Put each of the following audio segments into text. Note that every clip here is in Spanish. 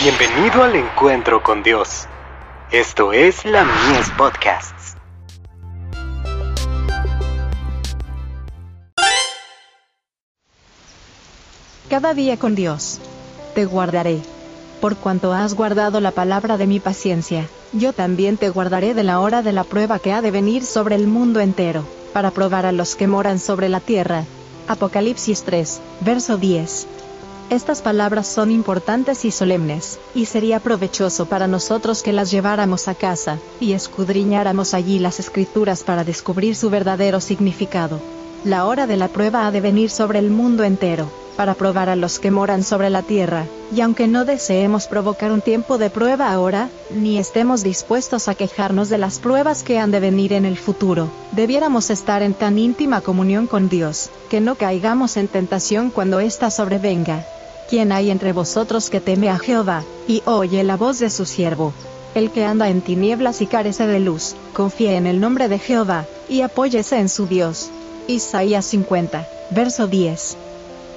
Bienvenido al encuentro con Dios. Esto es la Mies Podcasts. Cada día con Dios. Te guardaré. Por cuanto has guardado la palabra de mi paciencia, yo también te guardaré de la hora de la prueba que ha de venir sobre el mundo entero, para probar a los que moran sobre la tierra. Apocalipsis 3, verso 10. Estas palabras son importantes y solemnes, y sería provechoso para nosotros que las lleváramos a casa, y escudriñáramos allí las escrituras para descubrir su verdadero significado. La hora de la prueba ha de venir sobre el mundo entero, para probar a los que moran sobre la tierra, y aunque no deseemos provocar un tiempo de prueba ahora, ni estemos dispuestos a quejarnos de las pruebas que han de venir en el futuro, debiéramos estar en tan íntima comunión con Dios, que no caigamos en tentación cuando ésta sobrevenga. ¿Quién hay entre vosotros que teme a Jehová, y oye la voz de su siervo? El que anda en tinieblas y carece de luz, confíe en el nombre de Jehová, y apóyese en su Dios. Isaías 50, verso 10.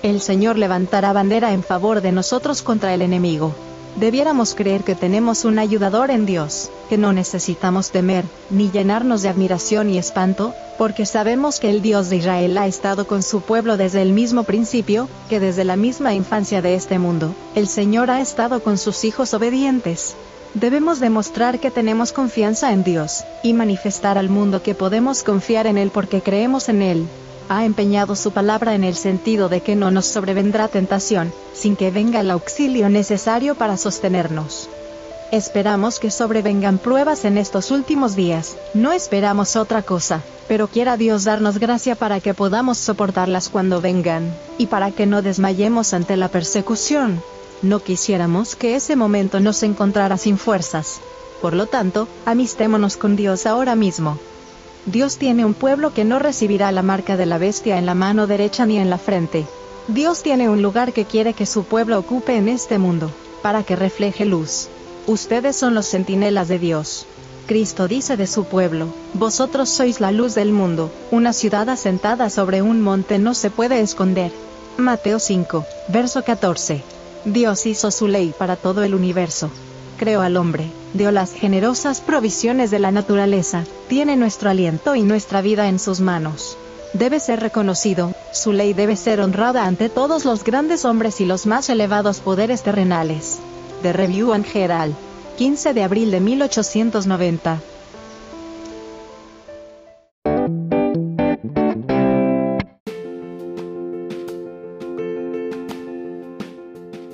El Señor levantará bandera en favor de nosotros contra el enemigo. Debiéramos creer que tenemos un ayudador en Dios, que no necesitamos temer, ni llenarnos de admiración y espanto, porque sabemos que el Dios de Israel ha estado con su pueblo desde el mismo principio, que desde la misma infancia de este mundo, el Señor ha estado con sus hijos obedientes. Debemos demostrar que tenemos confianza en Dios, y manifestar al mundo que podemos confiar en Él porque creemos en Él. Ha empeñado su palabra en el sentido de que no nos sobrevendrá tentación, sin que venga el auxilio necesario para sostenernos. Esperamos que sobrevengan pruebas en estos últimos días, no esperamos otra cosa, pero quiera Dios darnos gracia para que podamos soportarlas cuando vengan, y para que no desmayemos ante la persecución. No quisiéramos que ese momento nos encontrara sin fuerzas. Por lo tanto, amistémonos con Dios ahora mismo. Dios tiene un pueblo que no recibirá la marca de la bestia en la mano derecha ni en la frente. Dios tiene un lugar que quiere que su pueblo ocupe en este mundo, para que refleje luz. Ustedes son los centinelas de Dios. Cristo dice de su pueblo, Vosotros sois la luz del mundo, una ciudad asentada sobre un monte no se puede esconder. Mateo 5, verso 14. Dios hizo su ley para todo el universo. Creó al hombre, dio las generosas provisiones de la naturaleza, tiene nuestro aliento y nuestra vida en sus manos. Debe ser reconocido, su ley debe ser honrada ante todos los grandes hombres y los más elevados poderes terrenales. The Review and Herald. 15 de abril de 1890.